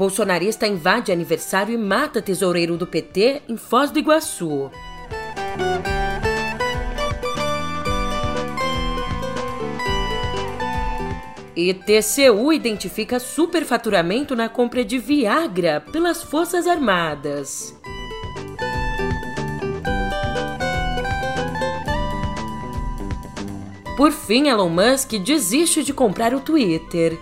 Bolsonarista invade aniversário e mata tesoureiro do PT em Foz do Iguaçu. E TCU identifica superfaturamento na compra de Viagra pelas Forças Armadas. Por fim, Elon Musk desiste de comprar o Twitter.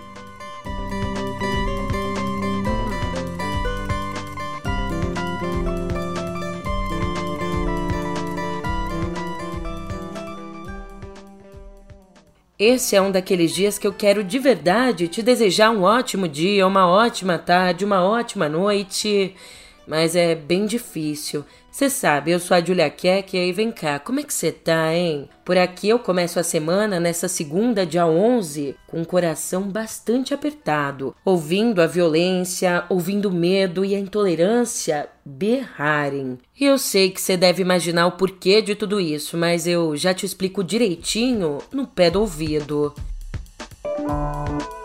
Esse é um daqueles dias que eu quero de verdade te desejar um ótimo dia, uma ótima tarde, uma ótima noite mas é bem difícil. Você sabe, eu sou a Julia Keck e aí vem cá, como é que você tá, hein? Por aqui eu começo a semana, nessa segunda, dia 11, com o coração bastante apertado, ouvindo a violência, ouvindo o medo e a intolerância berrarem. E eu sei que você deve imaginar o porquê de tudo isso, mas eu já te explico direitinho no pé do ouvido. É,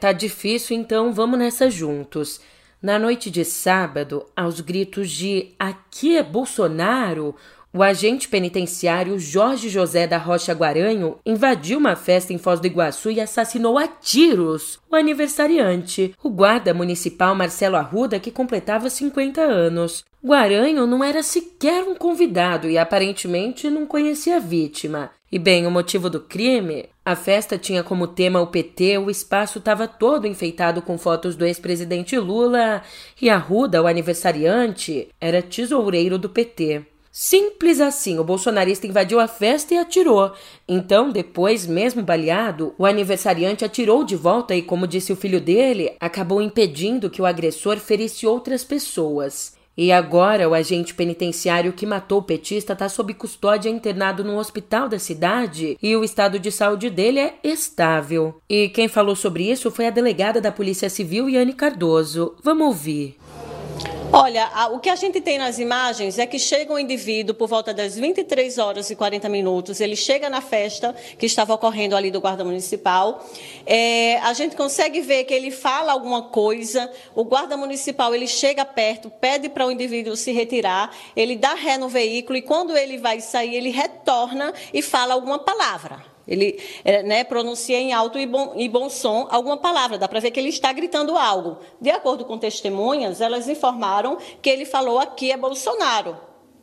tá difícil, então vamos nessa juntos. Na noite de sábado, aos gritos de Aqui é Bolsonaro, o agente penitenciário Jorge José da Rocha Guaranho invadiu uma festa em Foz do Iguaçu e assassinou a tiros o aniversariante, o guarda municipal Marcelo Arruda, que completava 50 anos. Guaranho não era sequer um convidado e aparentemente não conhecia a vítima. E bem, o motivo do crime? A festa tinha como tema o PT, o espaço estava todo enfeitado com fotos do ex-presidente Lula e Arruda, o aniversariante, era tesoureiro do PT. Simples assim, o bolsonarista invadiu a festa e atirou. Então, depois, mesmo baleado, o aniversariante atirou de volta e, como disse o filho dele, acabou impedindo que o agressor ferisse outras pessoas. E agora o agente penitenciário que matou o petista está sob custódia internado no hospital da cidade e o estado de saúde dele é estável. E quem falou sobre isso foi a delegada da Polícia Civil, Yane Cardoso. Vamos ouvir. Olha, o que a gente tem nas imagens é que chega um indivíduo por volta das 23 horas e 40 minutos, ele chega na festa que estava ocorrendo ali do guarda municipal, é, a gente consegue ver que ele fala alguma coisa, o guarda municipal ele chega perto, pede para o indivíduo se retirar, ele dá ré no veículo e quando ele vai sair, ele retorna e fala alguma palavra. Ele é, né, pronuncia em alto e bom, e bom som alguma palavra, dá para ver que ele está gritando algo. De acordo com testemunhas, elas informaram que ele falou aqui é Bolsonaro.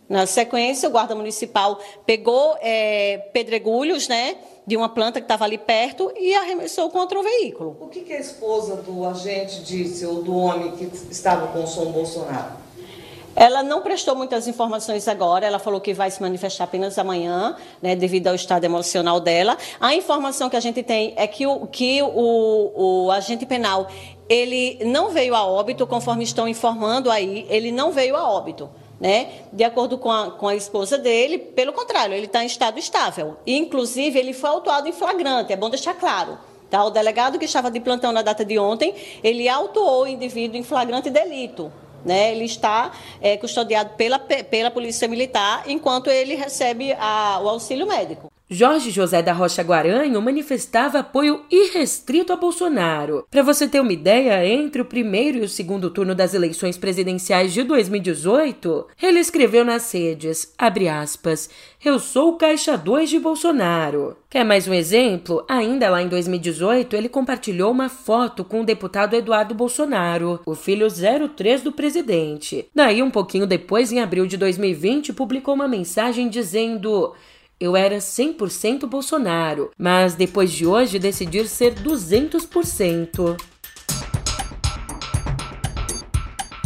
Na sequência, o guarda municipal pegou é, pedregulhos né, de uma planta que estava ali perto e arremessou contra o veículo. O que, que a esposa do agente disse, ou do homem que estava com o som Bolsonaro? Ela não prestou muitas informações agora, ela falou que vai se manifestar apenas amanhã, né, devido ao estado emocional dela. A informação que a gente tem é que o, que o, o agente penal ele não veio a óbito, conforme estão informando aí, ele não veio a óbito. Né? De acordo com a, com a esposa dele, pelo contrário, ele está em estado estável. Inclusive, ele foi autuado em flagrante, é bom deixar claro. Tá? O delegado que estava de plantão na data de ontem, ele autuou o indivíduo em flagrante delito. Né? Ele está é, custodiado pela, pela Polícia Militar enquanto ele recebe a, o auxílio médico. Jorge José da Rocha Guaranho manifestava apoio irrestrito a Bolsonaro. Para você ter uma ideia, entre o primeiro e o segundo turno das eleições presidenciais de 2018, ele escreveu nas redes, aspas, eu sou o caixa 2 de Bolsonaro. Quer mais um exemplo? Ainda lá em 2018, ele compartilhou uma foto com o deputado Eduardo Bolsonaro, o filho 03 do presidente. Daí, um pouquinho depois, em abril de 2020, publicou uma mensagem dizendo eu era 100% Bolsonaro, mas depois de hoje decidir ser 200%.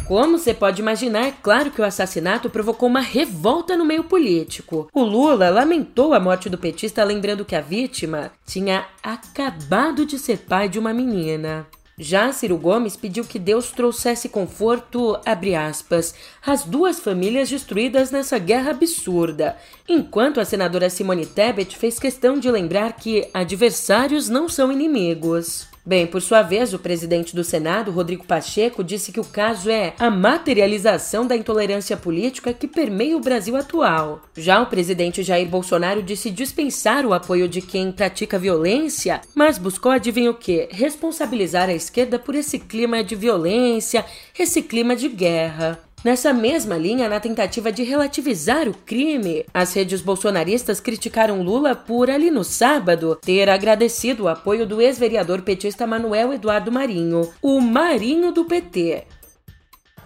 Como você pode imaginar, é claro que o assassinato provocou uma revolta no meio político. O Lula lamentou a morte do petista, lembrando que a vítima tinha acabado de ser pai de uma menina. Já Ciro Gomes pediu que Deus trouxesse conforto, abre aspas, às duas famílias destruídas nessa guerra absurda, enquanto a senadora Simone Tebet fez questão de lembrar que adversários não são inimigos. Bem, por sua vez, o presidente do Senado, Rodrigo Pacheco, disse que o caso é a materialização da intolerância política que permeia o Brasil atual. Já o presidente Jair Bolsonaro disse dispensar o apoio de quem pratica violência, mas buscou, adivinha o que? Responsabilizar a esquerda por esse clima de violência, esse clima de guerra. Nessa mesma linha, na tentativa de relativizar o crime, as redes bolsonaristas criticaram Lula por, ali no sábado, ter agradecido o apoio do ex-vereador petista Manuel Eduardo Marinho, o Marinho do PT.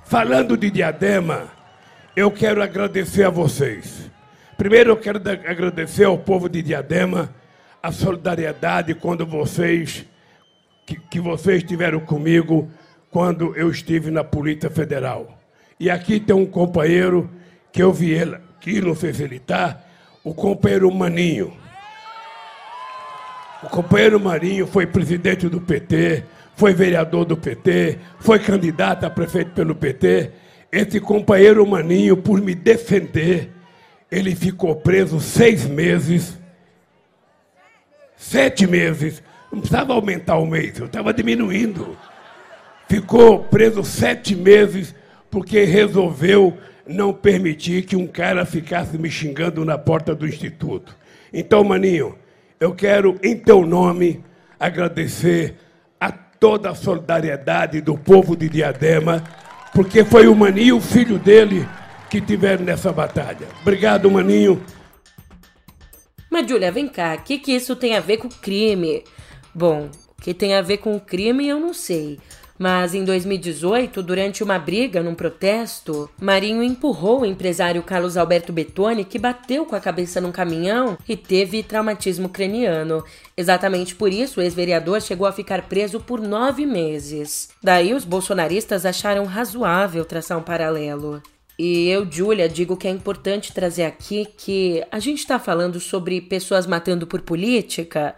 Falando de diadema, eu quero agradecer a vocês. Primeiro, eu quero agradecer ao povo de Diadema a solidariedade quando vocês que, que vocês tiveram comigo quando eu estive na Polícia Federal. E aqui tem um companheiro que eu vi ele, sei se ele está, o companheiro Maninho. O companheiro Marinho foi presidente do PT, foi vereador do PT, foi candidato a prefeito pelo PT. Esse companheiro Maninho, por me defender, ele ficou preso seis meses, sete meses. Não precisava aumentar o mês, eu estava diminuindo. Ficou preso sete meses porque resolveu não permitir que um cara ficasse me xingando na porta do instituto. Então, maninho, eu quero, em teu nome, agradecer a toda a solidariedade do povo de Diadema, porque foi o maninho, o filho dele, que tiveram nessa batalha. Obrigado, maninho. Mas, Julia, vem cá, o que, que isso tem a ver com crime? Bom, o que tem a ver com crime eu não sei. Mas em 2018, durante uma briga num protesto, Marinho empurrou o empresário Carlos Alberto Betoni, que bateu com a cabeça num caminhão e teve traumatismo craniano. Exatamente por isso, o ex-vereador chegou a ficar preso por nove meses. Daí, os bolsonaristas acharam razoável traçar um paralelo. E eu, Julia, digo que é importante trazer aqui que a gente está falando sobre pessoas matando por política?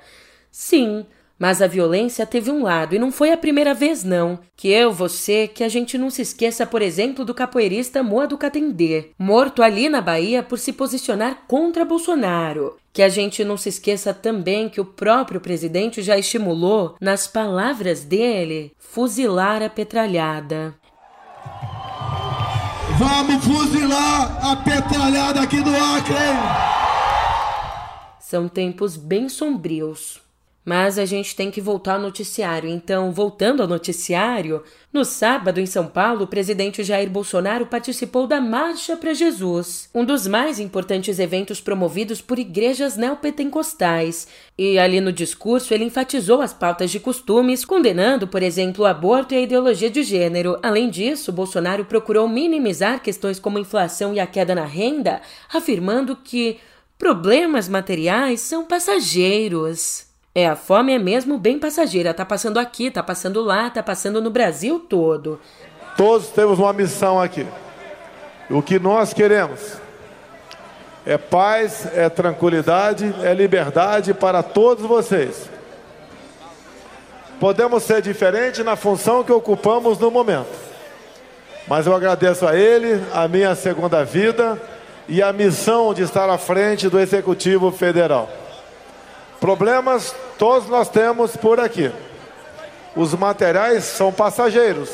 Sim. Mas a violência teve um lado e não foi a primeira vez não. Que eu, você, que a gente não se esqueça, por exemplo, do capoeirista Moa do Catendê, morto ali na Bahia por se posicionar contra Bolsonaro. Que a gente não se esqueça também que o próprio presidente já estimulou, nas palavras dele, fuzilar a petralhada. Vamos fuzilar a petralhada aqui do Acre! São tempos bem sombrios. Mas a gente tem que voltar ao noticiário. Então, voltando ao noticiário, no sábado em São Paulo, o presidente Jair Bolsonaro participou da Marcha para Jesus, um dos mais importantes eventos promovidos por igrejas neopentecostais. E ali no discurso ele enfatizou as pautas de costumes, condenando, por exemplo, o aborto e a ideologia de gênero. Além disso, Bolsonaro procurou minimizar questões como inflação e a queda na renda, afirmando que problemas materiais são passageiros. É, a fome é mesmo bem passageira. Tá passando aqui, tá passando lá, tá passando no Brasil todo. Todos temos uma missão aqui. O que nós queremos é paz, é tranquilidade, é liberdade para todos vocês. Podemos ser diferentes na função que ocupamos no momento. Mas eu agradeço a ele, a minha segunda vida e a missão de estar à frente do Executivo Federal. Problemas todos nós temos por aqui. Os materiais são passageiros,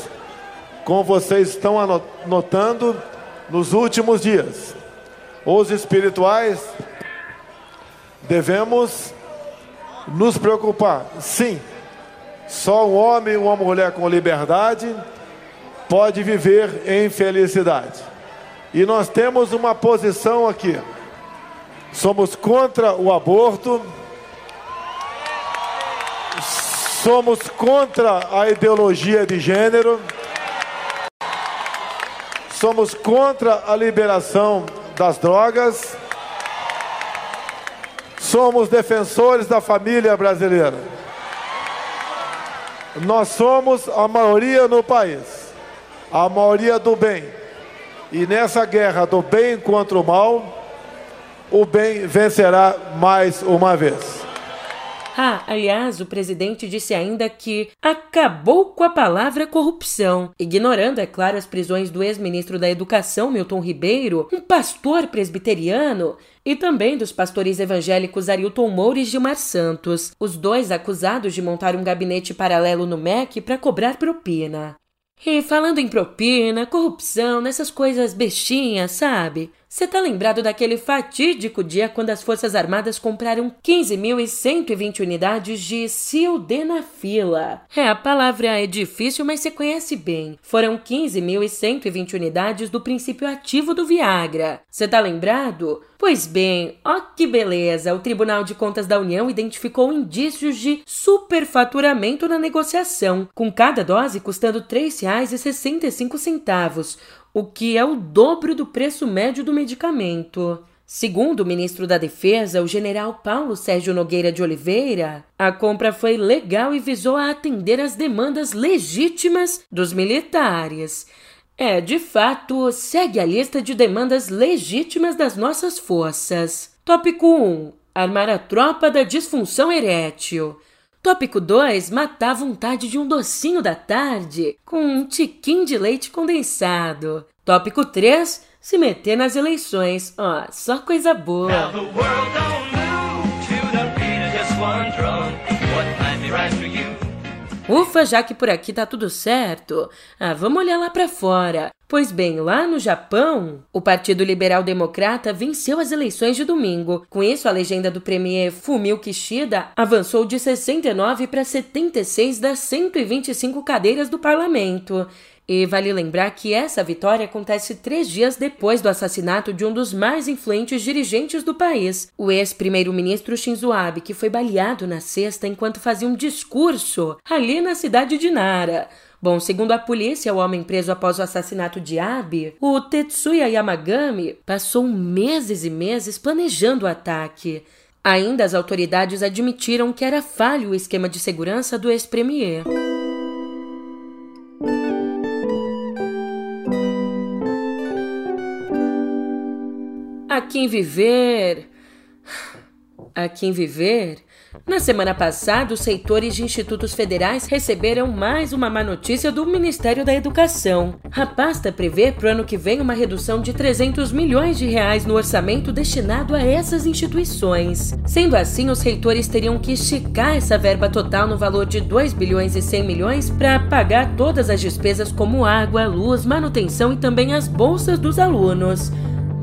como vocês estão anotando nos últimos dias. Os espirituais devemos nos preocupar. Sim, só um homem e uma mulher com liberdade pode viver em felicidade. E nós temos uma posição aqui. Somos contra o aborto Somos contra a ideologia de gênero. Somos contra a liberação das drogas. Somos defensores da família brasileira. Nós somos a maioria no país. a maioria do bem. E nessa guerra do bem contra o mal, o bem vencerá mais uma vez. Ah, aliás, o presidente disse ainda que acabou com a palavra corrupção, ignorando, é claro, as prisões do ex-ministro da Educação, Milton Ribeiro, um pastor presbiteriano, e também dos pastores evangélicos Arilton Moura e Gilmar Santos, os dois acusados de montar um gabinete paralelo no MEC para cobrar propina. E falando em propina, corrupção, nessas coisas bestinhas, sabe? Você tá lembrado daquele fatídico dia quando as Forças Armadas compraram 15.120 unidades de sildenafila? É, a palavra é difícil, mas você conhece bem. Foram 15.120 unidades do princípio ativo do Viagra. Você tá lembrado? Pois bem, ó que beleza! O Tribunal de Contas da União identificou indícios de superfaturamento na negociação, com cada dose custando R$ 3,65 o que é o dobro do preço médio do medicamento. Segundo o ministro da Defesa, o general Paulo Sérgio Nogueira de Oliveira, a compra foi legal e visou a atender às demandas legítimas dos militares. É, de fato, segue a lista de demandas legítimas das nossas forças. Tópico 1. Armar a tropa da disfunção erétil. Tópico 2: matar a vontade de um docinho da tarde com um tiquinho de leite condensado. Tópico 3: se meter nas eleições. Ó, só coisa boa. Ufa, já que por aqui tá tudo certo. Ah, vamos olhar lá para fora. Pois bem, lá no Japão, o Partido Liberal Democrata venceu as eleições de domingo. Com isso, a legenda do premier Fumio Kishida avançou de 69 para 76 das 125 cadeiras do parlamento. E vale lembrar que essa vitória acontece três dias depois do assassinato de um dos mais influentes dirigentes do país, o ex-primeiro-ministro Shinzo Abe, que foi baleado na sexta enquanto fazia um discurso ali na cidade de Nara. Bom, segundo a polícia, o homem preso após o assassinato de Abe, o Tetsuya Yamagami, passou meses e meses planejando o ataque. Ainda as autoridades admitiram que era falho o esquema de segurança do ex-premier. A quem viver. A quem viver. Na semana passada, os reitores de institutos federais receberam mais uma má notícia do Ministério da Educação. A pasta prevê para o ano que vem uma redução de 300 milhões de reais no orçamento destinado a essas instituições. Sendo assim, os reitores teriam que esticar essa verba total no valor de 2 bilhões e 100 milhões para pagar todas as despesas como água, luz, manutenção e também as bolsas dos alunos.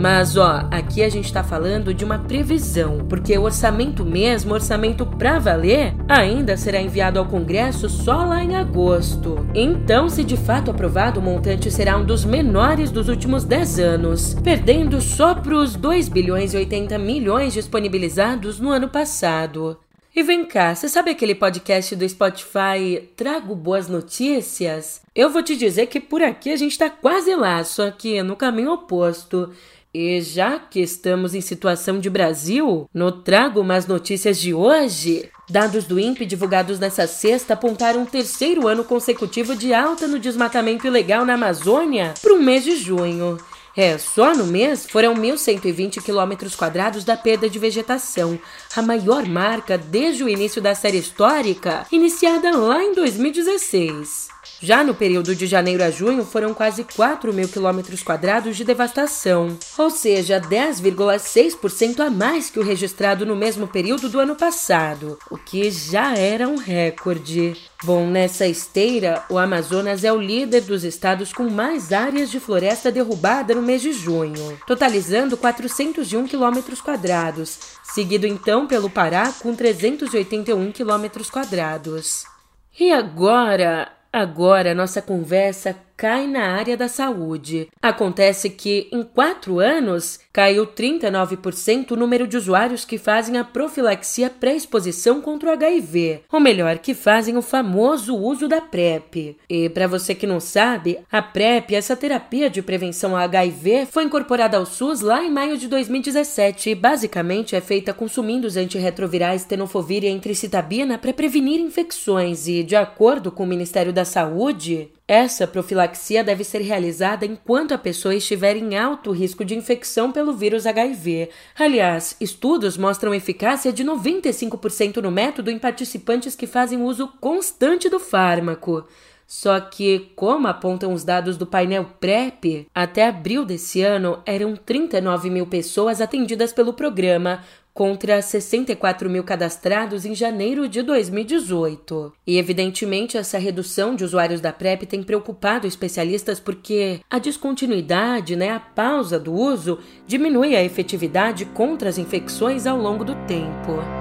Mas ó, aqui a gente está falando de uma previsão, porque o orçamento mesmo, orçamento para valer, ainda será enviado ao Congresso só lá em agosto. Então, se de fato aprovado, o montante será um dos menores dos últimos 10 anos, perdendo só para os 2 bilhões e 80 milhões disponibilizados no ano passado. E vem cá, você sabe aquele podcast do Spotify Trago Boas Notícias? Eu vou te dizer que por aqui a gente tá quase lá, só que no caminho oposto. E já que estamos em situação de Brasil, no Trago Mais Notícias de hoje, dados do INPE divulgados nessa sexta apontaram um terceiro ano consecutivo de alta no desmatamento ilegal na Amazônia para o mês de junho. É, só no mês foram 1.120 quilômetros quadrados da perda de vegetação, a maior marca desde o início da série histórica, iniciada lá em 2016. Já no período de janeiro a junho, foram quase 4 mil quilômetros quadrados de devastação, ou seja, 10,6% a mais que o registrado no mesmo período do ano passado, o que já era um recorde. Bom, nessa esteira, o Amazonas é o líder dos estados com mais áreas de floresta derrubada no mês de junho, totalizando 401 quilômetros quadrados, seguido então pelo Pará com 381 quilômetros quadrados. E agora, Agora nossa conversa cai na área da saúde. Acontece que, em quatro anos, caiu 39% o número de usuários que fazem a profilaxia pré-exposição contra o HIV, ou melhor, que fazem o famoso uso da PrEP. E para você que não sabe, a PrEP, essa terapia de prevenção ao HIV, foi incorporada ao SUS lá em maio de 2017 e basicamente é feita consumindo os antirretrovirais tenofovir e entricitabina para prevenir infecções e, de acordo com o Ministério da Saúde, Essa profilaxia deve ser realizada enquanto a pessoa estiver em alto risco de infecção vírus HIV. Aliás, estudos mostram eficácia de 95% no método em participantes que fazem uso constante do fármaco. Só que, como apontam os dados do painel PrEP, até abril desse ano eram 39 mil pessoas atendidas pelo programa, contra 64 mil cadastrados em janeiro de 2018. E, evidentemente, essa redução de usuários da PrEP tem preocupado especialistas porque a descontinuidade, né, a pausa do uso, diminui a efetividade contra as infecções ao longo do tempo.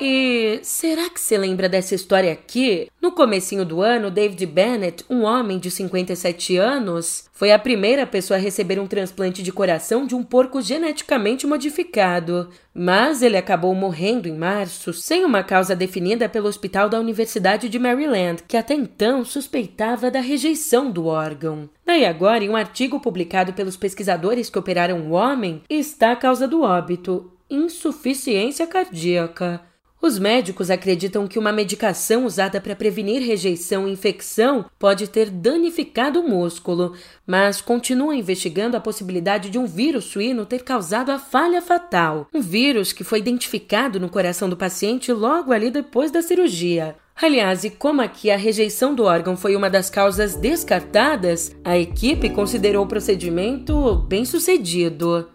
E será que você lembra dessa história aqui? No comecinho do ano, David Bennett, um homem de 57 anos, foi a primeira pessoa a receber um transplante de coração de um porco geneticamente modificado. Mas ele acabou morrendo em março, sem uma causa definida pelo Hospital da Universidade de Maryland, que até então suspeitava da rejeição do órgão. Daí agora, em um artigo publicado pelos pesquisadores que operaram o homem, está a causa do óbito: insuficiência cardíaca. Os médicos acreditam que uma medicação usada para prevenir rejeição e infecção pode ter danificado o músculo, mas continuam investigando a possibilidade de um vírus suíno ter causado a falha fatal. Um vírus que foi identificado no coração do paciente logo ali depois da cirurgia. Aliás, e como aqui a rejeição do órgão foi uma das causas descartadas, a equipe considerou o procedimento bem sucedido.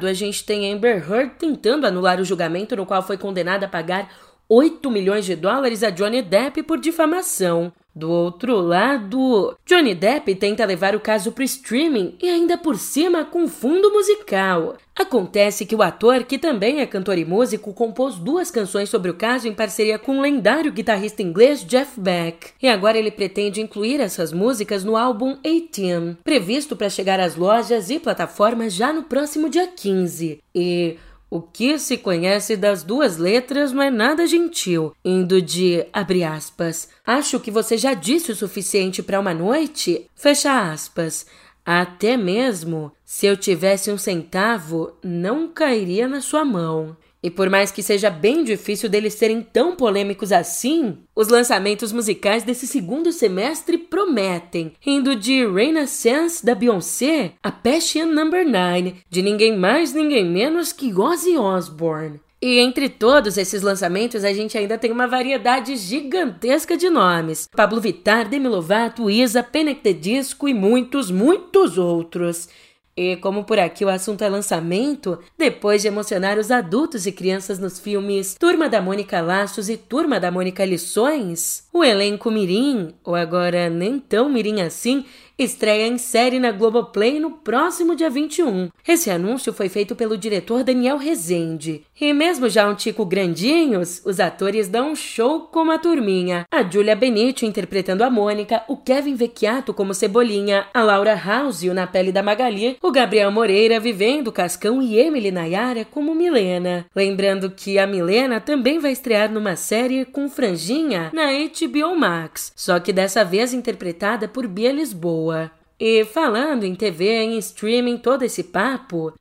Lado, a gente tem Amber Heard tentando anular o julgamento no qual foi condenada a pagar 8 milhões de dólares a Johnny Depp por difamação. Do outro lado, Johnny Depp tenta levar o caso para streaming e ainda por cima com fundo musical. Acontece que o ator, que também é cantor e músico, compôs duas canções sobre o caso em parceria com o lendário guitarrista inglês Jeff Beck. E agora ele pretende incluir essas músicas no álbum 18, previsto para chegar às lojas e plataformas já no próximo dia 15. E o que se conhece das duas letras não é nada gentil, indo de abre aspas. Acho que você já disse o suficiente para uma noite? Fecha aspas. Até mesmo se eu tivesse um centavo, não cairia na sua mão. E por mais que seja bem difícil deles serem tão polêmicos assim, os lançamentos musicais desse segundo semestre prometem, indo de Renaissance da Beyoncé a Passion Number 9, de ninguém mais ninguém menos que Ozzy Osbourne. E entre todos esses lançamentos, a gente ainda tem uma variedade gigantesca de nomes. Pablo Vittar, Demi Lovato, Isa, Panic! The Disco e muitos, muitos outros. E como por aqui o assunto é lançamento, depois de emocionar os adultos e crianças nos filmes Turma da Mônica Laços e Turma da Mônica Lições, o elenco Mirim, ou agora nem tão Mirim assim, estreia em série na Globoplay no próximo dia 21. Esse anúncio foi feito pelo diretor Daniel Rezende. E mesmo já um tico grandinhos, os atores dão um show como a turminha. A Julia Benite interpretando a Mônica, o Kevin Vecchiato como Cebolinha, a Laura Houseo na pele da Magali, o Gabriel Moreira vivendo Cascão e Emily Nayara como Milena. Lembrando que a Milena também vai estrear numa série com franjinha na HBO Max, só que dessa vez interpretada por Bia Lisboa boa. E falando em TV, em streaming, todo esse papo.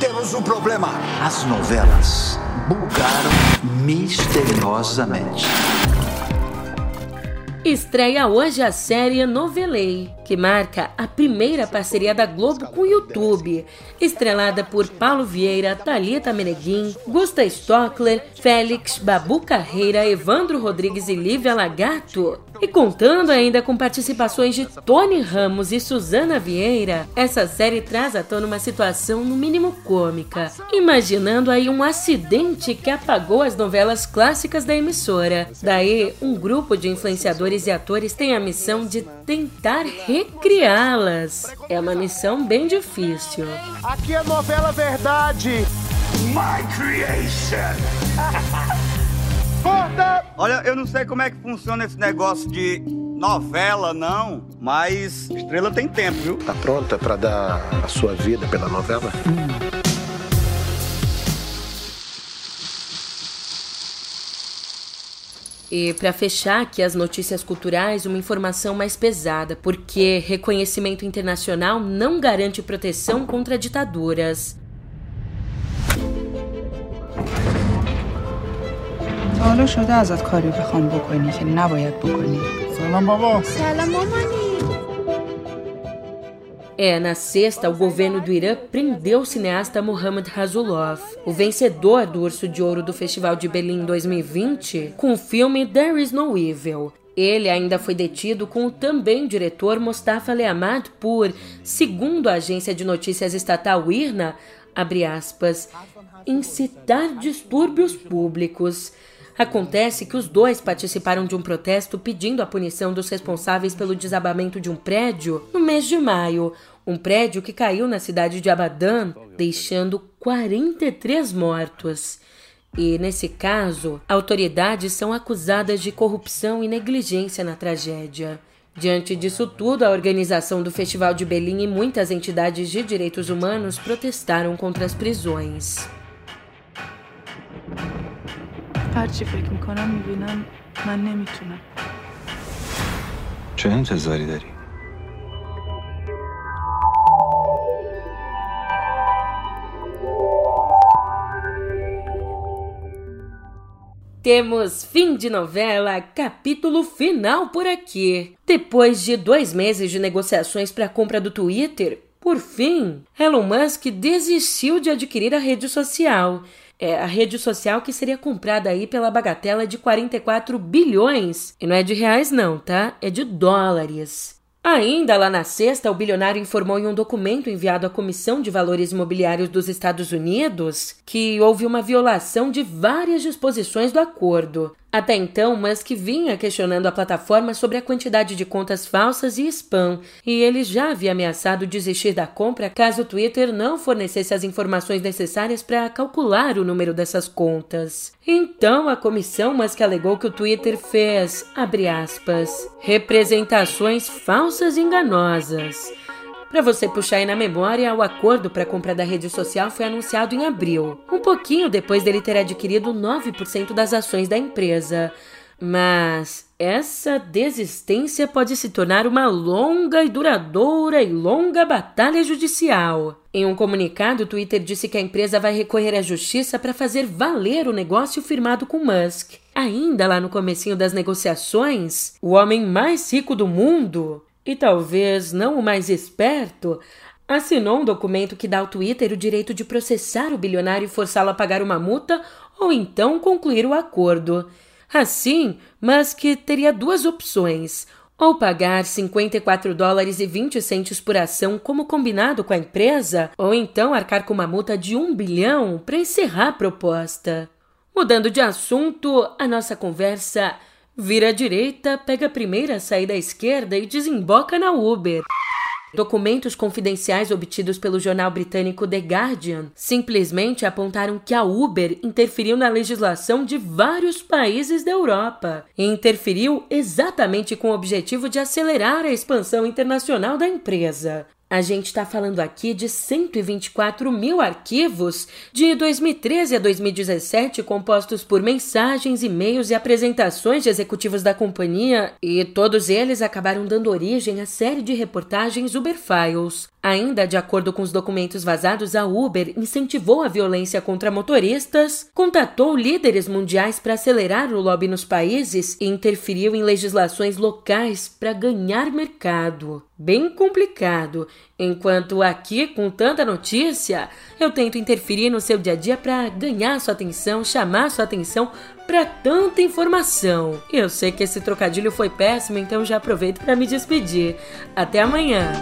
Temos um problema. As novelas bugaram misteriosamente. Estreia hoje a série Novelei, que marca a primeira parceria da Globo com o YouTube, estrelada por Paulo Vieira, Talita Meneguin, Gusta Stockler, Félix, Babu Carreira, Evandro Rodrigues e Lívia Lagato. E contando ainda com participações de Tony Ramos e Suzana Vieira, essa série traz à tona uma situação no mínimo cômica, imaginando aí um acidente que apagou as novelas clássicas da emissora. Daí, um grupo de influenciadores e atores tem a missão de tentar recriá-las. É uma missão bem difícil. Aqui é novela verdade. My creation. Olha, eu não sei como é que funciona esse negócio de novela, não, mas Estrela tem tempo, viu? Tá pronta para dar a sua vida pela novela? Hum. E para fechar aqui as notícias culturais, uma informação mais pesada, porque reconhecimento internacional não garante proteção contra ditaduras. حالا شده ازت کاری بخوام بکنی که نباید بکنی سلام بابا سلام مامانی É, na sexta, o governo do Irã prendeu o cineasta Mohammad Rasulov, o vencedor do Urso de Ouro do Festival de Berlim 2020, com o filme There Is No Evil. Ele ainda foi detido com o também diretor Mostafa Lehamad por, segundo a agência de notícias estatal IRNA, abre aspas, incitar distúrbios públicos. Acontece que os dois participaram de um protesto pedindo a punição dos responsáveis pelo desabamento de um prédio no mês de maio, um prédio que caiu na cidade de Abadan, deixando 43 mortos. E, nesse caso, autoridades são acusadas de corrupção e negligência na tragédia. Diante disso tudo, a organização do Festival de Berlim e muitas entidades de direitos humanos protestaram contra as prisões. هرچی فکر میکنم میبینم من نمیتونم چه انتظاری داری؟ Temos fim de novela, capítulo final por aqui. Depois de dois meses de negociações para a compra do Twitter, por fim, Elon Musk desistiu de adquirir a rede social. é a rede social que seria comprada aí pela bagatela de 44 bilhões. E não é de reais, não, tá? É de dólares. Ainda lá na sexta, o bilionário informou em um documento enviado à Comissão de Valores Imobiliários dos Estados Unidos que houve uma violação de várias disposições do acordo. Até então, Musk vinha questionando a plataforma sobre a quantidade de contas falsas e spam, e ele já havia ameaçado desistir da compra caso o Twitter não fornecesse as informações necessárias para calcular o número dessas contas. Então, a comissão Musk alegou que o Twitter fez, aspas, representações falsas e enganosas. Para você puxar aí na memória, o acordo para compra da rede social foi anunciado em abril, um pouquinho depois dele ter adquirido 9% das ações da empresa. Mas essa desistência pode se tornar uma longa e duradoura e longa batalha judicial. Em um comunicado, o Twitter disse que a empresa vai recorrer à justiça para fazer valer o negócio firmado com Musk. Ainda lá no comecinho das negociações, o homem mais rico do mundo e talvez não o mais esperto, assinou um documento que dá ao Twitter o direito de processar o bilionário e forçá-lo a pagar uma multa ou então concluir o acordo. Assim, Musk teria duas opções: ou pagar 54 dólares e 20 centos por ação como combinado com a empresa, ou então arcar com uma multa de 1 bilhão para encerrar a proposta. Mudando de assunto, a nossa conversa Vira à direita, pega a primeira saída à esquerda e desemboca na Uber. Documentos confidenciais obtidos pelo jornal britânico The Guardian simplesmente apontaram que a Uber interferiu na legislação de vários países da Europa e interferiu exatamente com o objetivo de acelerar a expansão internacional da empresa. A gente está falando aqui de 124 mil arquivos de 2013 a 2017, compostos por mensagens, e-mails e apresentações de executivos da companhia, e todos eles acabaram dando origem à série de reportagens Uber Files. Ainda de acordo com os documentos vazados, a Uber incentivou a violência contra motoristas, contatou líderes mundiais para acelerar o lobby nos países e interferiu em legislações locais para ganhar mercado. Bem complicado. Enquanto aqui, com tanta notícia, eu tento interferir no seu dia a dia para ganhar sua atenção, chamar sua atenção para tanta informação. Eu sei que esse trocadilho foi péssimo, então já aproveito para me despedir. Até amanhã.